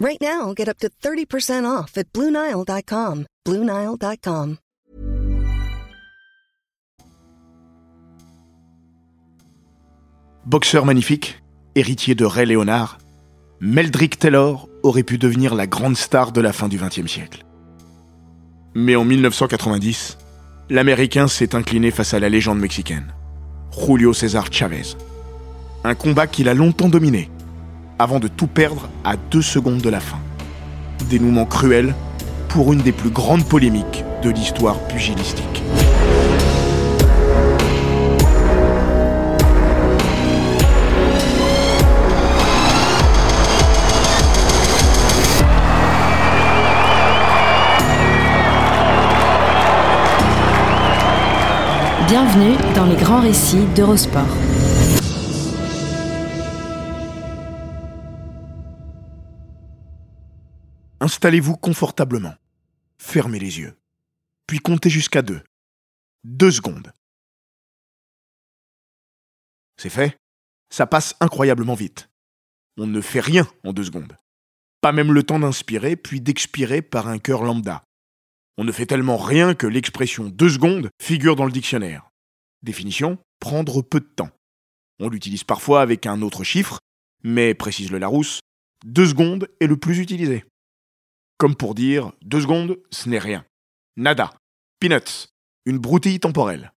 Right now, get up to 30% off at BlueNile.com. BlueNile.com. Boxeur magnifique, héritier de Ray Leonard, Meldrick Taylor aurait pu devenir la grande star de la fin du XXe siècle. Mais en 1990, l'Américain s'est incliné face à la légende mexicaine, Julio César Chavez. Un combat qu'il a longtemps dominé, avant de tout perdre à deux secondes de la fin. Dénouement cruel pour une des plus grandes polémiques de l'histoire pugilistique. Bienvenue dans les grands récits d'Eurosport. Installez-vous confortablement. Fermez les yeux. Puis comptez jusqu'à deux. Deux secondes. C'est fait Ça passe incroyablement vite. On ne fait rien en deux secondes. Pas même le temps d'inspirer puis d'expirer par un cœur lambda. On ne fait tellement rien que l'expression deux secondes figure dans le dictionnaire. Définition prendre peu de temps. On l'utilise parfois avec un autre chiffre, mais précise le Larousse, deux secondes est le plus utilisé. Comme pour dire deux secondes, ce n'est rien. Nada. Peanuts. Une broutille temporelle.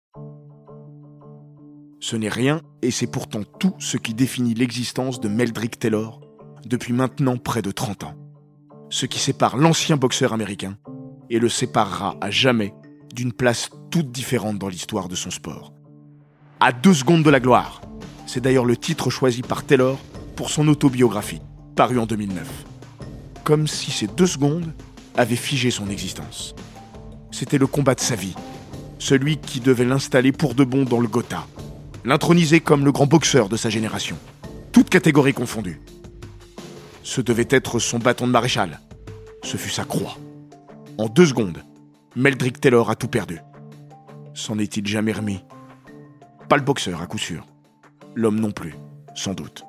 Ce n'est rien et c'est pourtant tout ce qui définit l'existence de Meldrick Taylor depuis maintenant près de 30 ans. Ce qui sépare l'ancien boxeur américain et le séparera à jamais d'une place toute différente dans l'histoire de son sport. À deux secondes de la gloire. C'est d'ailleurs le titre choisi par Taylor pour son autobiographie, parue en 2009 comme si ces deux secondes avaient figé son existence. C'était le combat de sa vie, celui qui devait l'installer pour de bon dans le Gotha, l'introniser comme le grand boxeur de sa génération, toutes catégories confondues. Ce devait être son bâton de maréchal, ce fut sa croix. En deux secondes, Meldrick Taylor a tout perdu. S'en est-il jamais remis? Pas le boxeur à coup sûr, l'homme non plus, sans doute.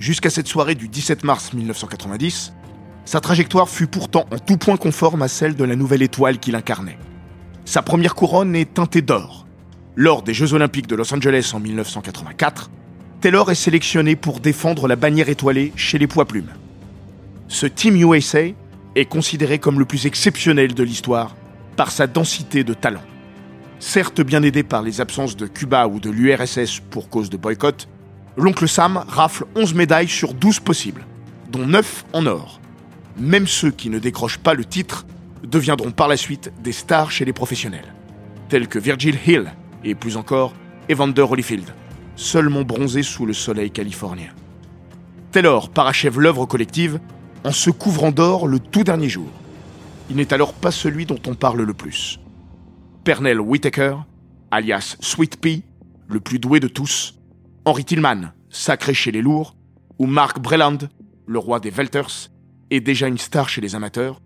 Jusqu'à cette soirée du 17 mars 1990, sa trajectoire fut pourtant en tout point conforme à celle de la nouvelle étoile qu'il incarnait. Sa première couronne est teintée d'or. Lors des Jeux Olympiques de Los Angeles en 1984, Taylor est sélectionné pour défendre la bannière étoilée chez les poids plumes. Ce Team USA est considéré comme le plus exceptionnel de l'histoire par sa densité de talent. Certes bien aidé par les absences de Cuba ou de l'URSS pour cause de boycott, l'oncle Sam rafle 11 médailles sur 12 possibles, dont 9 en or. Même ceux qui ne décrochent pas le titre deviendront par la suite des stars chez les professionnels, tels que Virgil Hill et plus encore Evander Holyfield, seulement bronzé sous le soleil californien. Taylor parachève l'œuvre collective en se couvrant d'or le tout dernier jour. Il n'est alors pas celui dont on parle le plus. Pernell Whitaker, alias Sweet Pea, le plus doué de tous, Henry Tillman, sacré chez les lourds, ou Mark Breland, le roi des Welters, est déjà une star chez les amateurs,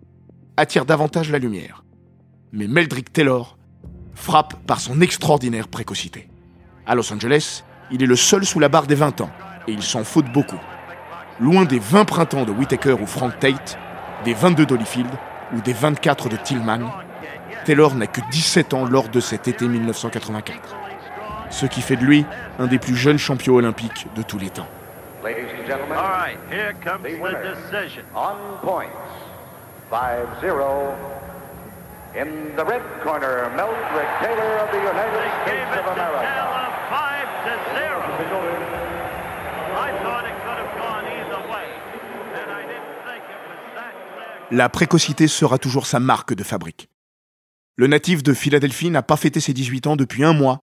attire davantage la lumière. Mais Meldrick Taylor frappe par son extraordinaire précocité. À Los Angeles, il est le seul sous la barre des 20 ans, et il s'en faute beaucoup. Loin des 20 printemps de Whitaker ou Frank Tate, des 22 d'Holyfield ou des 24 de Tillman, Taylor n'a que 17 ans lors de cet été 1984 ce qui fait de lui un des plus jeunes champions olympiques de tous les temps. Ladies and gentlemen, All right, here comes the the winner. decision. on points, 5-0. In the red corner, Meldrick Taylor of the United They gave States it of to America. Taylor five to zero. I thought it could have gone either way, and I didn't think it was that clear. La précocité sera toujours sa marque de fabrique. Le natif de Philadelphie n'a pas fêté ses 18 ans depuis un mois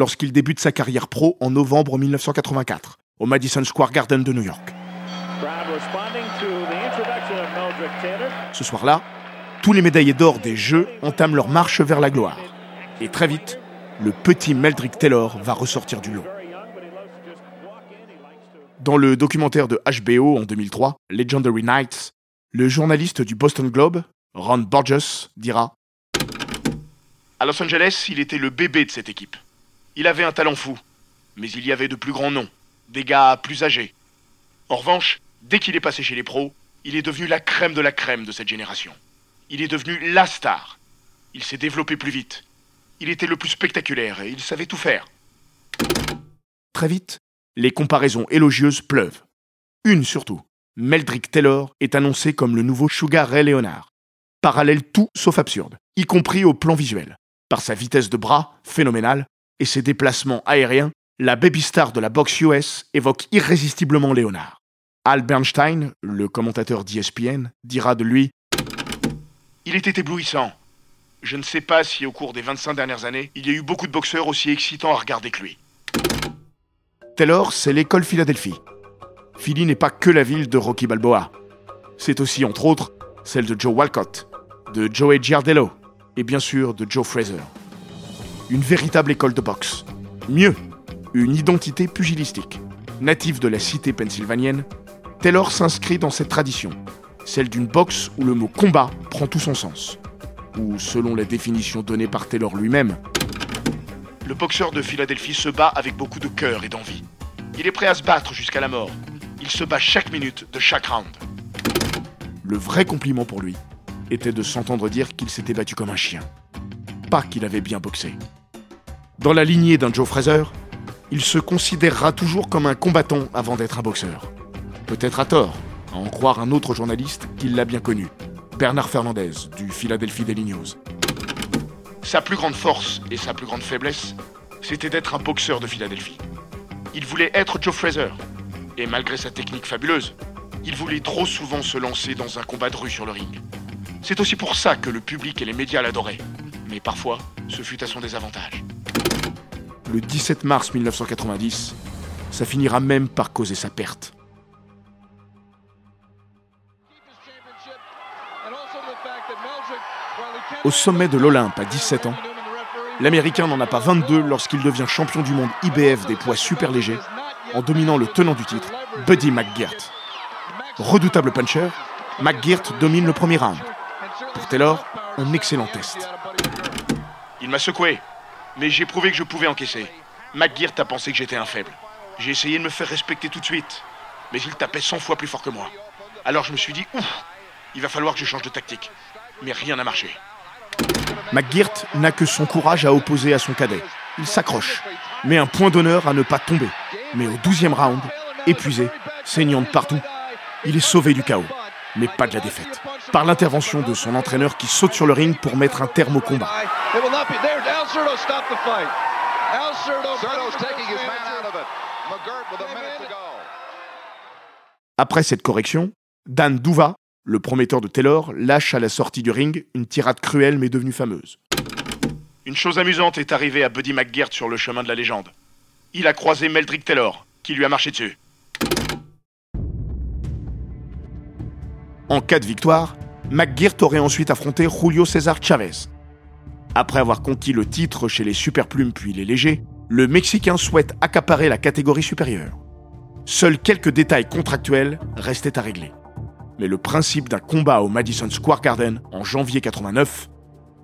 lorsqu'il débute sa carrière pro en novembre 1984 au Madison Square Garden de New York. Ce soir-là, tous les médaillés d'or des Jeux entament leur marche vers la gloire. Et très vite, le petit Meldrick Taylor va ressortir du lot. Dans le documentaire de HBO en 2003, Legendary Nights, le journaliste du Boston Globe, Ron Borges, dira À Los Angeles, il était le bébé de cette équipe. Il avait un talent fou, mais il y avait de plus grands noms, des gars plus âgés. En revanche, dès qu'il est passé chez les pros, il est devenu la crème de la crème de cette génération. Il est devenu la star. Il s'est développé plus vite. Il était le plus spectaculaire et il savait tout faire. Très vite, les comparaisons élogieuses pleuvent. Une surtout. Meldrick Taylor est annoncé comme le nouveau Sugar Ray Leonard. Parallèle tout sauf absurde, y compris au plan visuel. Par sa vitesse de bras, phénoménale, et ses déplacements aériens, la baby star de la boxe US évoque irrésistiblement Leonard. Al Bernstein, le commentateur d'ESPN, dira de lui Il était éblouissant. Je ne sais pas si au cours des 25 dernières années, il y a eu beaucoup de boxeurs aussi excitants à regarder que lui. Taylor, c'est l'école Philadelphie. Philly n'est pas que la ville de Rocky Balboa. C'est aussi, entre autres, celle de Joe Walcott, de Joey Giardello et bien sûr de Joe Fraser. Une véritable école de boxe. Mieux, une identité pugilistique. Native de la cité pennsylvanienne, Taylor s'inscrit dans cette tradition, celle d'une boxe où le mot combat prend tout son sens. Ou, selon la définition donnée par Taylor lui-même, le boxeur de Philadelphie se bat avec beaucoup de cœur et d'envie. Il est prêt à se battre jusqu'à la mort. Il se bat chaque minute de chaque round. Le vrai compliment pour lui était de s'entendre dire qu'il s'était battu comme un chien. Pas qu'il avait bien boxé. Dans la lignée d'un Joe Fraser, il se considérera toujours comme un combattant avant d'être un boxeur. Peut-être à tort, à en croire un autre journaliste qui l'a bien connu, Bernard Fernandez, du Philadelphia Daily News. Sa plus grande force et sa plus grande faiblesse, c'était d'être un boxeur de Philadelphie. Il voulait être Joe Fraser, et malgré sa technique fabuleuse, il voulait trop souvent se lancer dans un combat de rue sur le ring. C'est aussi pour ça que le public et les médias l'adoraient, mais parfois, ce fut à son désavantage. Le 17 mars 1990, ça finira même par causer sa perte. Au sommet de l'Olympe à 17 ans, l'Américain n'en a pas 22 lorsqu'il devient champion du monde IBF des poids super légers en dominant le tenant du titre, Buddy McGirt. Redoutable puncher, McGirt domine le premier round. Pour Taylor, un excellent test. Il m'a secoué, mais j'ai prouvé que je pouvais encaisser. McGirt a pensé que j'étais un faible. J'ai essayé de me faire respecter tout de suite, mais il tapait 100 fois plus fort que moi. Alors je me suis dit, ouf, il va falloir que je change de tactique. Mais rien n'a marché. McGirt n'a que son courage à opposer à son cadet. Il s'accroche, mais un point d'honneur à ne pas tomber. Mais au 12e round, épuisé, saignant de partout, il est sauvé du chaos, mais pas de la défaite. Par l'intervention de son entraîneur qui saute sur le ring pour mettre un terme au combat. Après cette correction, Dan Douva, le prometteur de Taylor, lâche à la sortie du ring une tirade cruelle mais devenue fameuse. Une chose amusante est arrivée à Buddy McGirt sur le chemin de la légende. Il a croisé Meldrick Taylor, qui lui a marché dessus. En cas de victoire, McGirt aurait ensuite affronté Julio César Chavez. Après avoir conquis le titre chez les superplumes puis les légers, le Mexicain souhaite accaparer la catégorie supérieure. Seuls quelques détails contractuels restaient à régler. Mais le principe d'un combat au Madison Square Garden en janvier 89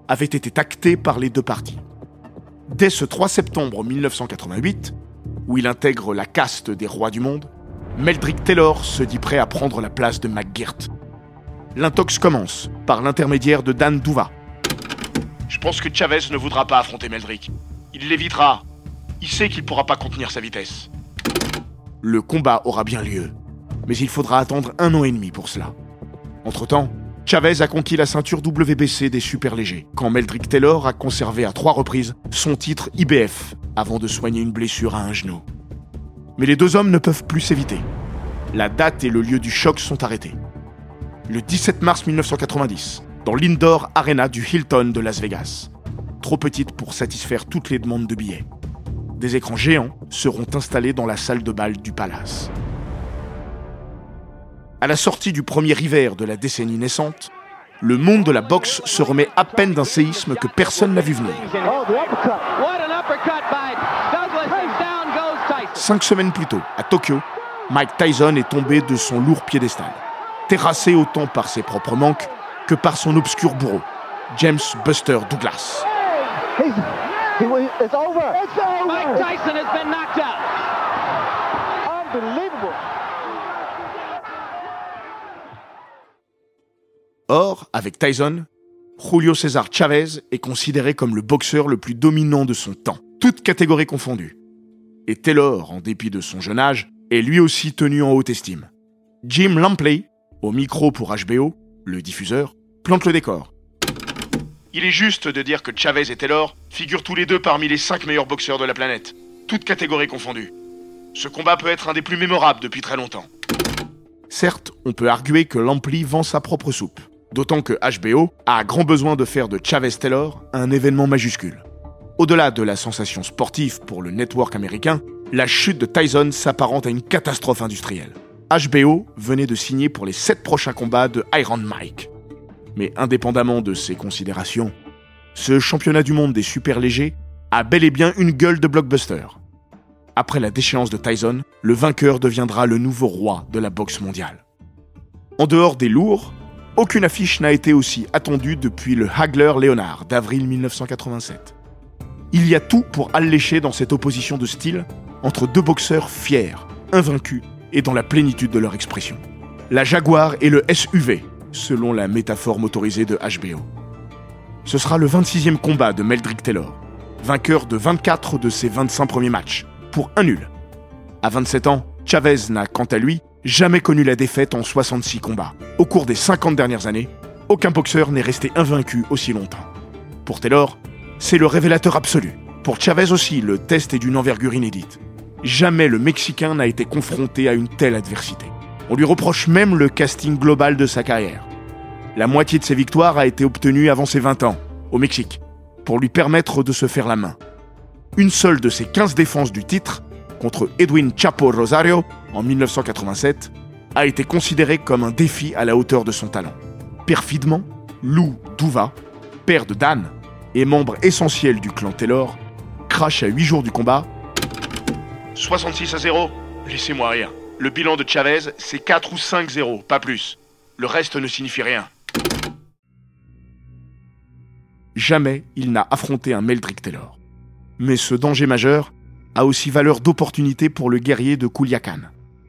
avait été acté par les deux parties. Dès ce 3 septembre 1988, où il intègre la caste des rois du monde, Meldrick Taylor se dit prêt à prendre la place de McGirt. L'intox commence par l'intermédiaire de Dan Douva. Je pense que Chavez ne voudra pas affronter Meldrick. Il l'évitera. Il sait qu'il ne pourra pas contenir sa vitesse. Le combat aura bien lieu, mais il faudra attendre un an et demi pour cela. Entre-temps, Chavez a conquis la ceinture WBC des super légers, quand Meldrick Taylor a conservé à trois reprises son titre IBF avant de soigner une blessure à un genou. Mais les deux hommes ne peuvent plus s'éviter. La date et le lieu du choc sont arrêtés. Le 17 mars 1990, dans l'Indoor Arena du Hilton de Las Vegas. Trop petite pour satisfaire toutes les demandes de billets. Des écrans géants seront installés dans la salle de bal du palace. À la sortie du premier hiver de la décennie naissante, le monde de la boxe se remet à peine d'un séisme que personne n'a vu venir. Cinq semaines plus tôt, à Tokyo, Mike Tyson est tombé de son lourd piédestal, terrassé autant par ses propres manques que par son obscur bourreau, James Buster Douglas. Or, avec Tyson, Julio César Chavez est considéré comme le boxeur le plus dominant de son temps, toutes catégories confondues. Et Taylor, en dépit de son jeune âge, est lui aussi tenu en haute estime. Jim Lampley, au micro pour HBO, le diffuseur, plante le décor. Il est juste de dire que Chavez et Taylor figurent tous les deux parmi les cinq meilleurs boxeurs de la planète, toutes catégories confondues. Ce combat peut être un des plus mémorables depuis très longtemps. Certes, on peut arguer que Lampley vend sa propre soupe. D'autant que HBO a grand besoin de faire de Chavez Taylor un événement majuscule. Au-delà de la sensation sportive pour le network américain, la chute de Tyson s'apparente à une catastrophe industrielle. HBO venait de signer pour les 7 prochains combats de Iron Mike. Mais indépendamment de ces considérations, ce championnat du monde des super légers a bel et bien une gueule de blockbuster. Après la déchéance de Tyson, le vainqueur deviendra le nouveau roi de la boxe mondiale. En dehors des lourds, aucune affiche n'a été aussi attendue depuis le Hagler Leonard d'avril 1987. Il y a tout pour allécher dans cette opposition de style entre deux boxeurs fiers, invaincus et dans la plénitude de leur expression. La Jaguar et le SUV, selon la métaphore motorisée de HBO. Ce sera le 26e combat de Meldrick Taylor, vainqueur de 24 de ses 25 premiers matchs, pour un nul. À 27 ans, Chavez n'a quant à lui jamais connu la défaite en 66 combats. Au cours des 50 dernières années, aucun boxeur n'est resté invaincu aussi longtemps. Pour Taylor, c'est le révélateur absolu. Pour Chavez aussi, le test est d'une envergure inédite. Jamais le Mexicain n'a été confronté à une telle adversité. On lui reproche même le casting global de sa carrière. La moitié de ses victoires a été obtenue avant ses 20 ans, au Mexique, pour lui permettre de se faire la main. Une seule de ses 15 défenses du titre contre Edwin Chapo Rosario en 1987 a été considéré comme un défi à la hauteur de son talent. Perfidement, Lou Douva, père de Dan et membre essentiel du clan Taylor, crache à 8 jours du combat 66 à 0 Laissez-moi rire. Le bilan de Chavez, c'est 4 ou 5-0, pas plus. Le reste ne signifie rien. Jamais il n'a affronté un Meldrick Taylor. Mais ce danger majeur a aussi valeur d'opportunité pour le guerrier de Kuliakan.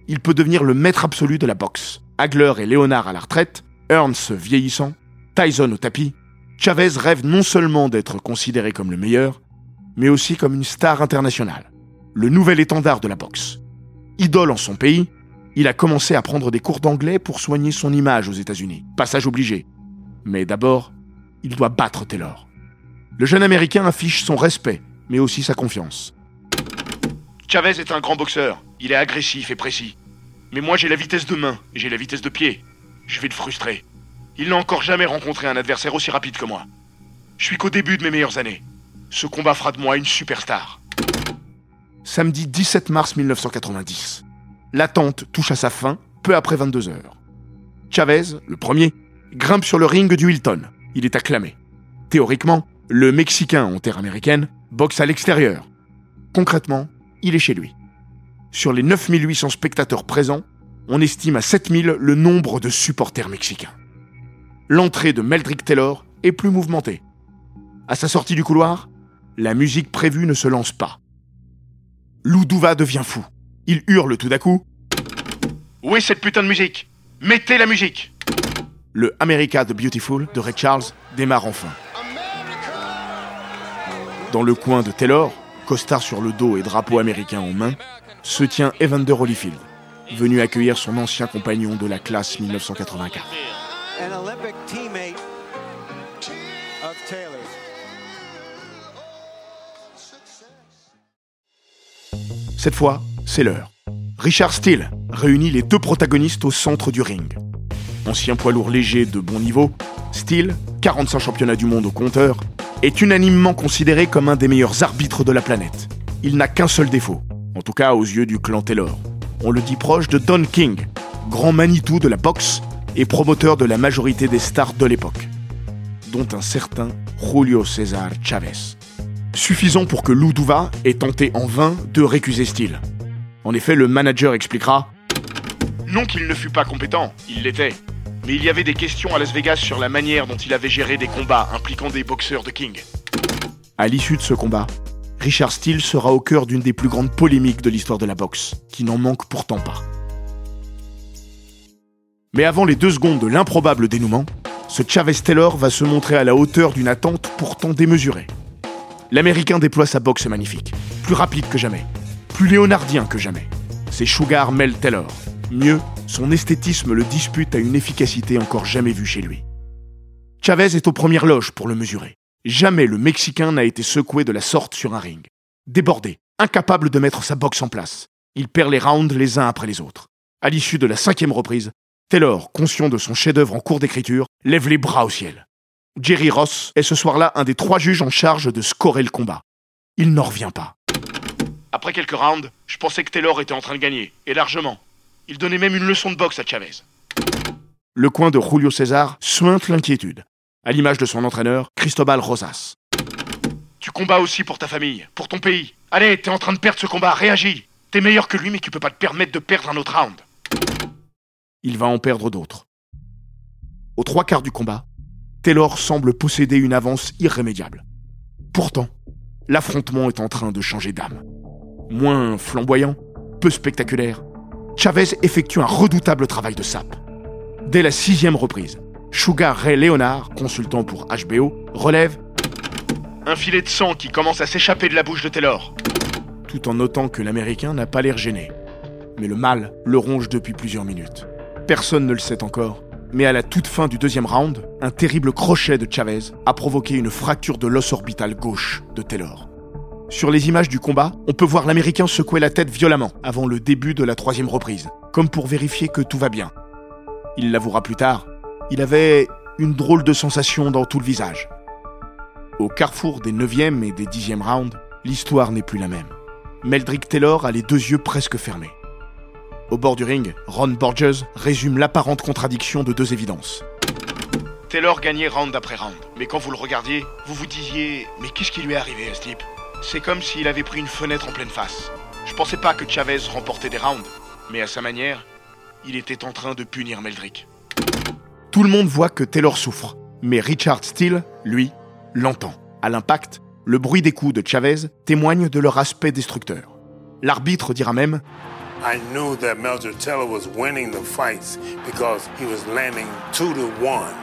Il peut devenir le maître absolu de la boxe. Hagler et Léonard à la retraite, Ernst vieillissant, Tyson au tapis, Chavez rêve non seulement d'être considéré comme le meilleur, mais aussi comme une star internationale, le nouvel étendard de la boxe. Idole en son pays, il a commencé à prendre des cours d'anglais pour soigner son image aux États-Unis. Passage obligé. Mais d'abord, il doit battre Taylor. Le jeune Américain affiche son respect, mais aussi sa confiance. Chavez est un grand boxeur. Il est agressif et précis. Mais moi, j'ai la vitesse de main et j'ai la vitesse de pied. Je vais le frustrer. Il n'a encore jamais rencontré un adversaire aussi rapide que moi. Je suis qu'au début de mes meilleures années. Ce combat fera de moi une superstar. Samedi 17 mars 1990. L'attente touche à sa fin peu après 22 heures. Chavez, le premier, grimpe sur le ring du Hilton. Il est acclamé. Théoriquement, le Mexicain en terre américaine boxe à l'extérieur. Concrètement, il est chez lui. Sur les 9800 spectateurs présents, on estime à 7000 le nombre de supporters mexicains. L'entrée de Meldrick Taylor est plus mouvementée. À sa sortie du couloir, la musique prévue ne se lance pas. Lou Douva devient fou. Il hurle tout d'un coup Où est cette putain de musique? Mettez la musique Le America the Beautiful de Ray Charles démarre enfin. Dans le coin de Taylor, costard sur le dos et drapeau américain en main, se tient Evander Holyfield, venu accueillir son ancien compagnon de la classe 1984. Cette fois, c'est l'heure. Richard Steele réunit les deux protagonistes au centre du ring. Ancien poids lourd léger de bon niveau, Steele, 45 championnats du monde au compteur, est unanimement considéré comme un des meilleurs arbitres de la planète. Il n'a qu'un seul défaut, en tout cas aux yeux du clan Taylor. On le dit proche de Don King, grand Manitou de la boxe et promoteur de la majorité des stars de l'époque, dont un certain Julio César Chavez. Suffisant pour que Lou Duva ait tenté en vain de récuser Steele. En effet, le manager expliquera Non qu'il ne fût pas compétent, il l'était. Mais il y avait des questions à Las Vegas sur la manière dont il avait géré des combats impliquant des boxeurs de King. À l'issue de ce combat, Richard Steele sera au cœur d'une des plus grandes polémiques de l'histoire de la boxe, qui n'en manque pourtant pas. Mais avant les deux secondes de l'improbable dénouement, ce Chavez Taylor va se montrer à la hauteur d'une attente pourtant démesurée. L'Américain déploie sa boxe magnifique, plus rapide que jamais, plus léonardien que jamais. C'est Sugar Mel Taylor. Mieux, son esthétisme le dispute à une efficacité encore jamais vue chez lui. Chavez est aux premières loges pour le mesurer. Jamais le Mexicain n'a été secoué de la sorte sur un ring. Débordé, incapable de mettre sa boxe en place, il perd les rounds les uns après les autres. À l'issue de la cinquième reprise, Taylor, conscient de son chef-d'œuvre en cours d'écriture, lève les bras au ciel. Jerry Ross est ce soir-là un des trois juges en charge de scorer le combat. Il n'en revient pas. Après quelques rounds, je pensais que Taylor était en train de gagner, et largement. Il donnait même une leçon de boxe à Chavez. Le coin de Julio César suinte l'inquiétude, à l'image de son entraîneur, Cristobal Rosas. Tu combats aussi pour ta famille, pour ton pays. Allez, t'es en train de perdre ce combat, réagis. T'es meilleur que lui, mais tu peux pas te permettre de perdre un autre round. Il va en perdre d'autres. Aux trois quarts du combat, Taylor semble posséder une avance irrémédiable. Pourtant, l'affrontement est en train de changer d'âme. Moins flamboyant, peu spectaculaire, Chavez effectue un redoutable travail de sape. Dès la sixième reprise, Sugar Ray Leonard, consultant pour HBO, relève un filet de sang qui commence à s'échapper de la bouche de Taylor, tout en notant que l'Américain n'a pas l'air gêné. Mais le mal le ronge depuis plusieurs minutes. Personne ne le sait encore, mais à la toute fin du deuxième round, un terrible crochet de Chavez a provoqué une fracture de l'os orbital gauche de Taylor. Sur les images du combat, on peut voir l'Américain secouer la tête violemment avant le début de la troisième reprise, comme pour vérifier que tout va bien. Il l'avouera plus tard, il avait une drôle de sensation dans tout le visage. Au carrefour des 9e et des 10e rounds, l'histoire n'est plus la même. Meldrick Taylor a les deux yeux presque fermés. Au bord du ring, Ron Borges résume l'apparente contradiction de deux évidences. Taylor gagnait round après round, mais quand vous le regardiez, vous vous disiez Mais qu'est-ce qui lui est arrivé à ce type? C'est comme s'il avait pris une fenêtre en pleine face. Je pensais pas que Chavez remportait des rounds, mais à sa manière, il était en train de punir Meldrick. Tout le monde voit que Taylor souffre, mais Richard Steele, lui, l'entend. À l'impact, le bruit des coups de Chavez témoigne de leur aspect destructeur. L'arbitre dira même I knew that Mildred Taylor was winning the fights because he was landing two to one.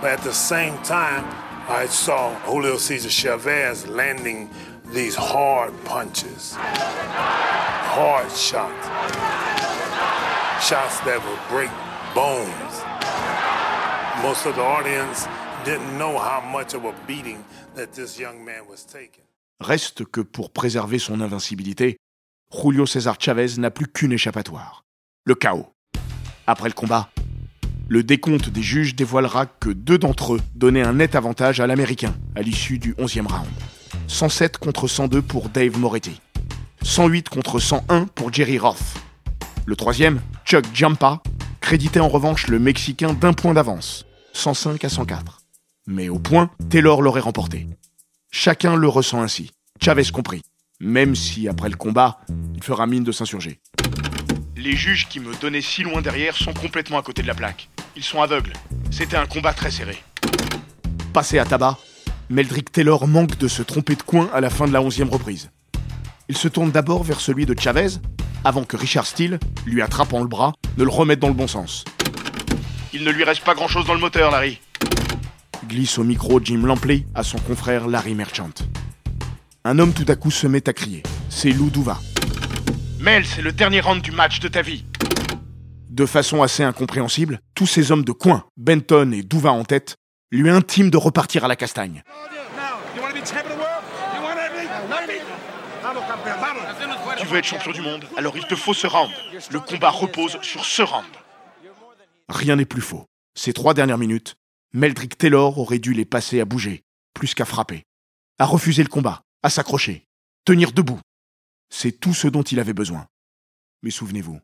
But at the same time, I saw Julio Cesar Chavez landing these hard punches, hard shots, shots that would break bones. Most of the audience didn't know how much of a beating that this young man was taking. Reste que pour préserver son invincibilité, Julio César Chavez n'a plus qu'une échappatoire. Le chaos. Après le combat, le décompte des juges dévoilera que deux d'entre eux donnaient un net avantage à l'Américain à l'issue du 11e round. 107 contre 102 pour Dave Moretti. 108 contre 101 pour Jerry Roth. Le troisième, Chuck Jampa, créditait en revanche le Mexicain d'un point d'avance, 105 à 104. Mais au point, Taylor l'aurait remporté. Chacun le ressent ainsi, Chavez compris, même si après le combat, il fera mine de s'insurger. Les juges qui me donnaient si loin derrière sont complètement à côté de la plaque. Ils sont aveugles. C'était un combat très serré. Passé à tabac, Meldrick Taylor manque de se tromper de coin à la fin de la onzième reprise. Il se tourne d'abord vers celui de Chavez, avant que Richard Steele, lui attrapant le bras, ne le remette dans le bon sens. Il ne lui reste pas grand-chose dans le moteur, Larry. Glisse au micro Jim Lampley à son confrère Larry Merchant. Un homme tout à coup se met à crier. C'est Lou Duva. Mel, c'est le dernier round du match de ta vie. De façon assez incompréhensible, tous ces hommes de coin, Benton et Duva en tête, lui intiment de repartir à la castagne. Tu veux être champion du monde, alors il te faut ce round. Le combat repose sur ce round. Rien n'est plus faux. Ces trois dernières minutes, Meldrick Taylor aurait dû les passer à bouger, plus qu'à frapper, à refuser le combat, à s'accrocher, tenir debout. C'est tout ce dont il avait besoin. Mais souvenez-vous,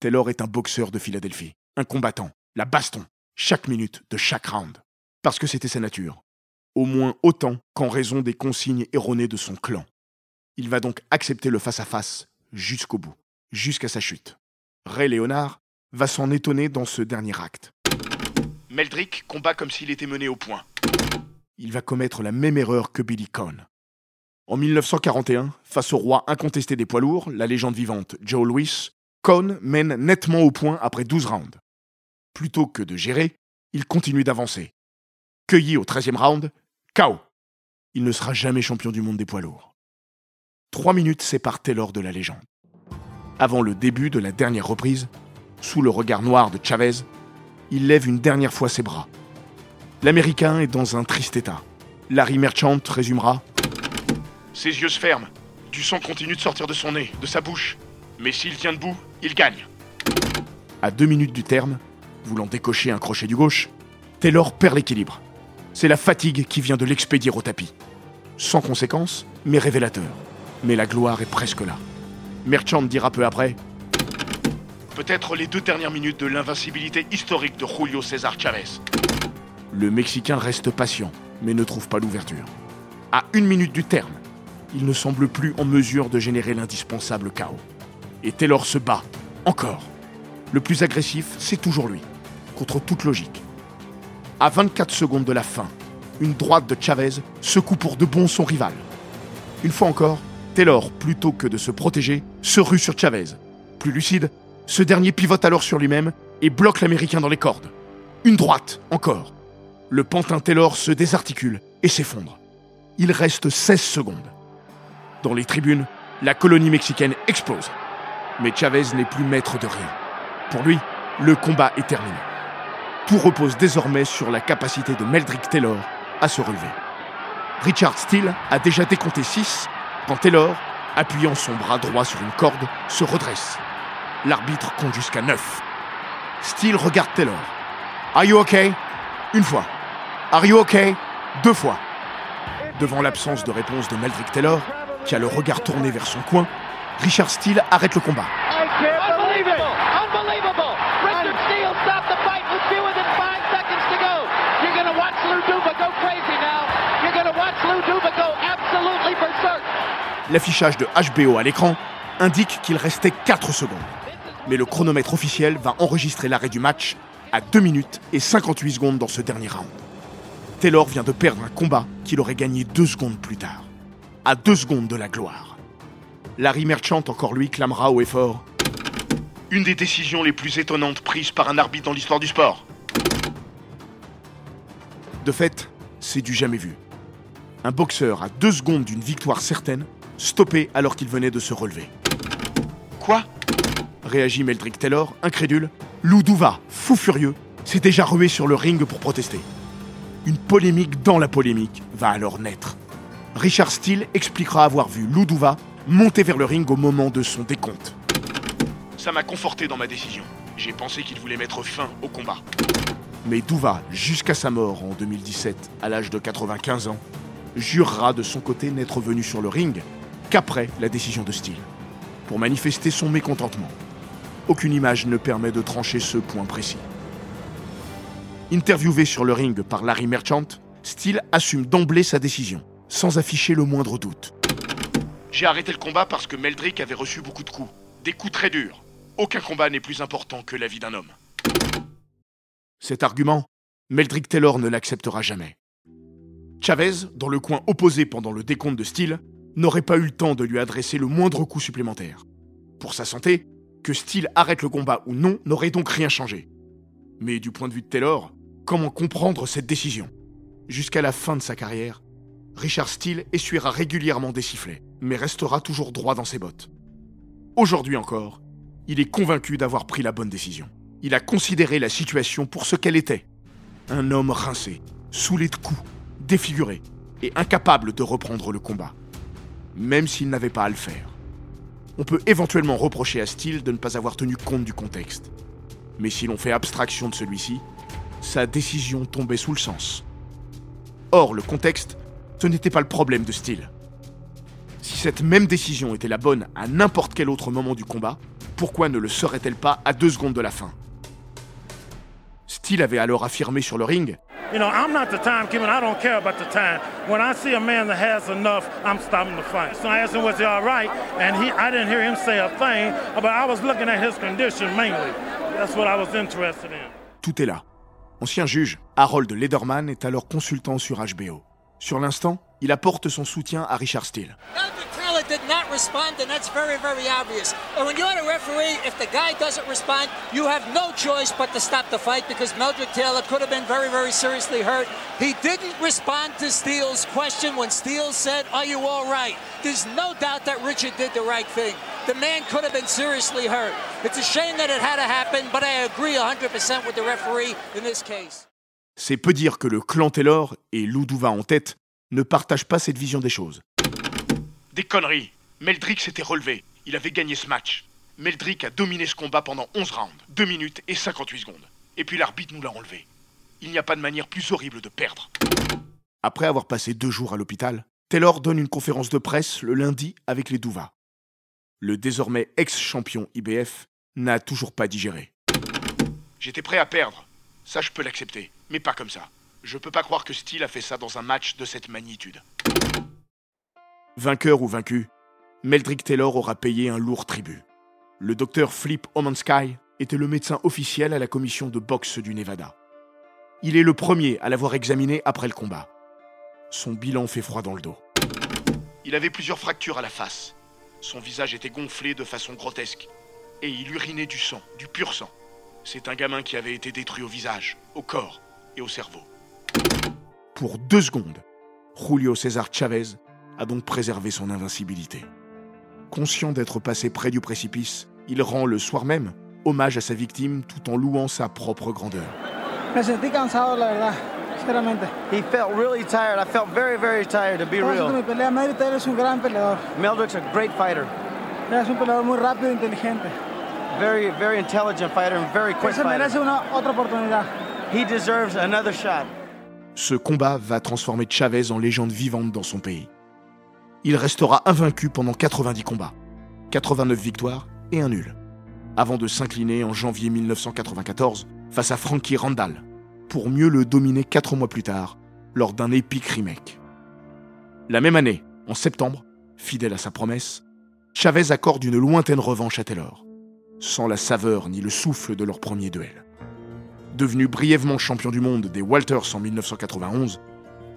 Taylor est un boxeur de Philadelphie, un combattant, La baston, chaque minute de chaque round. Parce que c'était sa nature. Au moins autant qu'en raison des consignes erronées de son clan. Il va donc accepter le face-à-face jusqu'au bout, jusqu'à sa chute. Ray Léonard va s'en étonner dans ce dernier acte. Meldrick combat comme s'il était mené au point. Il va commettre la même erreur que Billy Cohn. En 1941, face au roi incontesté des poids lourds, la légende vivante Joe Louis, Cohn mène nettement au point après 12 rounds. Plutôt que de gérer, il continue d'avancer. Cueilli au 13e round, KO. Il ne sera jamais champion du monde des poids lourds. Trois minutes séparent Taylor de la légende. Avant le début de la dernière reprise, sous le regard noir de Chavez, il lève une dernière fois ses bras. L'Américain est dans un triste état. Larry Merchant résumera Ses yeux se ferment. Du sang continue de sortir de son nez, de sa bouche. Mais s'il tient debout, il gagne. À deux minutes du terme, voulant décocher un crochet du gauche, Taylor perd l'équilibre. C'est la fatigue qui vient de l'expédier au tapis. Sans conséquence, mais révélateur. Mais la gloire est presque là. Merchant dira peu après Peut-être les deux dernières minutes de l'invincibilité historique de Julio César Chavez. Le Mexicain reste patient, mais ne trouve pas l'ouverture. À une minute du terme, il ne semble plus en mesure de générer l'indispensable chaos. Et Taylor se bat, encore. Le plus agressif, c'est toujours lui, contre toute logique. À 24 secondes de la fin, une droite de Chavez secoue pour de bon son rival. Une fois encore, Taylor, plutôt que de se protéger, se rue sur Chavez. Plus lucide, ce dernier pivote alors sur lui-même et bloque l'Américain dans les cordes. Une droite, encore. Le pantin Taylor se désarticule et s'effondre. Il reste 16 secondes. Dans les tribunes, la colonie mexicaine explose. Mais Chavez n'est plus maître de rien. Pour lui, le combat est terminé. Tout repose désormais sur la capacité de Meldrick Taylor à se relever. Richard Steele a déjà décompté 6 quand Taylor, appuyant son bras droit sur une corde, se redresse. L'arbitre compte jusqu'à 9. Steele regarde Taylor. Are you okay Une fois. Are you okay Deux fois. Devant l'absence de réponse de Meldrick Taylor, qui a le regard tourné vers son coin, Richard Steele arrête le combat. L'affichage de HBO à l'écran indique qu'il restait 4 secondes. Mais le chronomètre officiel va enregistrer l'arrêt du match à 2 minutes et 58 secondes dans ce dernier round. Taylor vient de perdre un combat qu'il aurait gagné 2 secondes plus tard. À 2 secondes de la gloire. Larry Merchant, encore lui, clamera haut et fort Une des décisions les plus étonnantes prises par un arbitre dans l'histoire du sport. De fait, c'est du jamais vu. Un boxeur à 2 secondes d'une victoire certaine, stoppé alors qu'il venait de se relever. Quoi? Réagit Meldrick Taylor, incrédule. Lou Duva, fou furieux, s'est déjà rué sur le ring pour protester. Une polémique dans la polémique va alors naître. Richard Steele expliquera avoir vu Lou Duva monter vers le ring au moment de son décompte. Ça m'a conforté dans ma décision. J'ai pensé qu'il voulait mettre fin au combat. Mais Duva, jusqu'à sa mort en 2017, à l'âge de 95 ans, jurera de son côté n'être venu sur le ring qu'après la décision de Steele, pour manifester son mécontentement. Aucune image ne permet de trancher ce point précis. Interviewé sur le ring par Larry Merchant, Steele assume d'emblée sa décision, sans afficher le moindre doute. J'ai arrêté le combat parce que Meldrick avait reçu beaucoup de coups. Des coups très durs. Aucun combat n'est plus important que la vie d'un homme. Cet argument, Meldrick Taylor ne l'acceptera jamais. Chavez, dans le coin opposé pendant le décompte de Steele, n'aurait pas eu le temps de lui adresser le moindre coup supplémentaire. Pour sa santé, que Steele arrête le combat ou non n'aurait donc rien changé. Mais du point de vue de Taylor, comment comprendre cette décision? Jusqu'à la fin de sa carrière, Richard Steele essuiera régulièrement des sifflets, mais restera toujours droit dans ses bottes. Aujourd'hui encore, il est convaincu d'avoir pris la bonne décision. Il a considéré la situation pour ce qu'elle était. Un homme rincé, saoulé de coups, défiguré et incapable de reprendre le combat. Même s'il n'avait pas à le faire. On peut éventuellement reprocher à Steele de ne pas avoir tenu compte du contexte. Mais si l'on fait abstraction de celui-ci, sa décision tombait sous le sens. Or, le contexte, ce n'était pas le problème de Steele. Si cette même décision était la bonne à n'importe quel autre moment du combat, pourquoi ne le serait-elle pas à deux secondes de la fin? Steele avait alors affirmé sur le ring You know, I'm not the timekeeper. I don't care about the time. When I see a man that has enough, I'm stopping the fight. So I asked him, was he all right? And he, I didn't hear him say a thing, but I was looking at his condition mainly. That's what I was interested in. Tout est là. Ancien juge, Harold Lederman est alors consultant sur HBO. Sur l'instant, il apporte son soutien à Richard Steele. Mildred Taylor did not respond, and that's very, very obvious. And when you're a referee, if the guy doesn't respond, you have no choice but to stop the fight because Mildred Taylor could have been very, very seriously hurt. He didn't respond to Steele's question when Steele said, Are you all right? There's no doubt that Richard did the right thing. The man could have been seriously hurt. It's a shame that it had to happen, but I agree 100% with the referee in this case. C'est peu dire que le clan Taylor, et Lou Douva en tête, ne partagent pas cette vision des choses. Des conneries Meldrick s'était relevé. Il avait gagné ce match. Meldrick a dominé ce combat pendant 11 rounds, 2 minutes et 58 secondes. Et puis l'arbitre nous l'a enlevé. Il n'y a pas de manière plus horrible de perdre. Après avoir passé deux jours à l'hôpital, Taylor donne une conférence de presse le lundi avec les Douva. Le désormais ex-champion IBF n'a toujours pas digéré. J'étais prêt à perdre. Ça, je peux l'accepter. Mais pas comme ça. Je peux pas croire que Steele a fait ça dans un match de cette magnitude. Vainqueur ou vaincu, Meldrick Taylor aura payé un lourd tribut. Le docteur Flip Omansky était le médecin officiel à la commission de boxe du Nevada. Il est le premier à l'avoir examiné après le combat. Son bilan fait froid dans le dos. Il avait plusieurs fractures à la face. Son visage était gonflé de façon grotesque. Et il urinait du sang, du pur sang. C'est un gamin qui avait été détruit au visage, au corps et au cerveau. Pour deux secondes, Julio César Chavez a donc préservé son invincibilité. Conscient d'être passé près du précipice, il rend le soir même hommage à sa victime tout en louant sa propre grandeur. Me sentí cansado, la verdad, sinceramente. He felt really tired. I felt very, very tired, to be mi real. pelea. Meldrick's a great fighter. Es un peleador muy rápido e inteligente. Very, very intelligent fighter and very quick Se merece fighter. una otra oportunidad. He deserves another shot. Ce combat va transformer Chavez en légende vivante dans son pays. Il restera invaincu pendant 90 combats, 89 victoires et un nul, avant de s'incliner en janvier 1994 face à Frankie Randall, pour mieux le dominer 4 mois plus tard lors d'un épique remake. La même année, en septembre, fidèle à sa promesse, Chavez accorde une lointaine revanche à Taylor, sans la saveur ni le souffle de leur premier duel. Devenu brièvement champion du monde des Walters en 1991,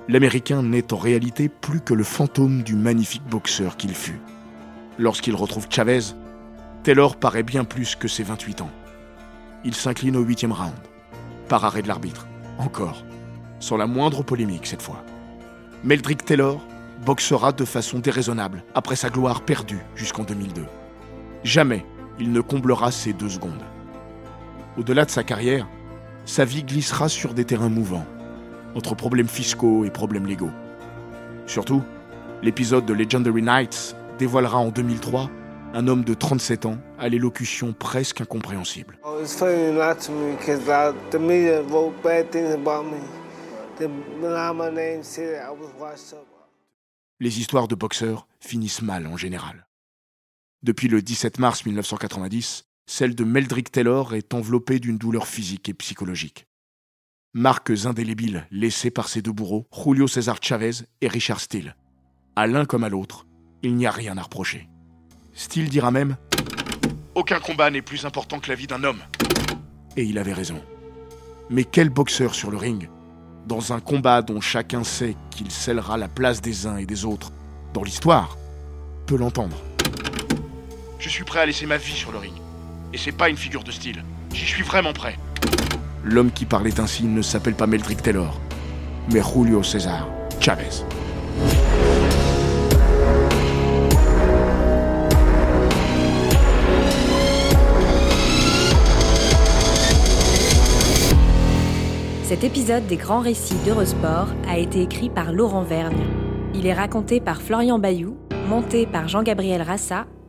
l'Américain n'est en réalité plus que le fantôme du magnifique boxeur qu'il fut. Lorsqu'il retrouve Chavez, Taylor paraît bien plus que ses 28 ans. Il s'incline au huitième round, par arrêt de l'arbitre, encore, sans la moindre polémique cette fois. Meldrick Taylor boxera de façon déraisonnable après sa gloire perdue jusqu'en 2002. Jamais il ne comblera ces deux secondes. Au-delà de sa carrière, sa vie glissera sur des terrains mouvants, entre problèmes fiscaux et problèmes légaux. Surtout, l'épisode de Legendary Nights dévoilera en 2003 un homme de 37 ans à l'élocution presque incompréhensible. Oh. Les histoires de boxeurs finissent mal en général. Depuis le 17 mars 1990, celle de Meldrick Taylor est enveloppée d'une douleur physique et psychologique. Marques indélébiles laissées par ses deux bourreaux, Julio César Chavez et Richard Steele. À l'un comme à l'autre, il n'y a rien à reprocher. Steele dira même Aucun combat n'est plus important que la vie d'un homme. Et il avait raison. Mais quel boxeur sur le ring Dans un combat dont chacun sait qu'il scellera la place des uns et des autres dans l'histoire, peut l'entendre? Je suis prêt à laisser ma vie sur le ring. Et c'est pas une figure de style. J'y suis vraiment prêt. L'homme qui parlait ainsi ne s'appelle pas Meldrick Taylor, mais Julio César Chavez. Cet épisode des grands récits d'Eurosport a été écrit par Laurent Vergne. Il est raconté par Florian Bayou, monté par Jean-Gabriel Rassa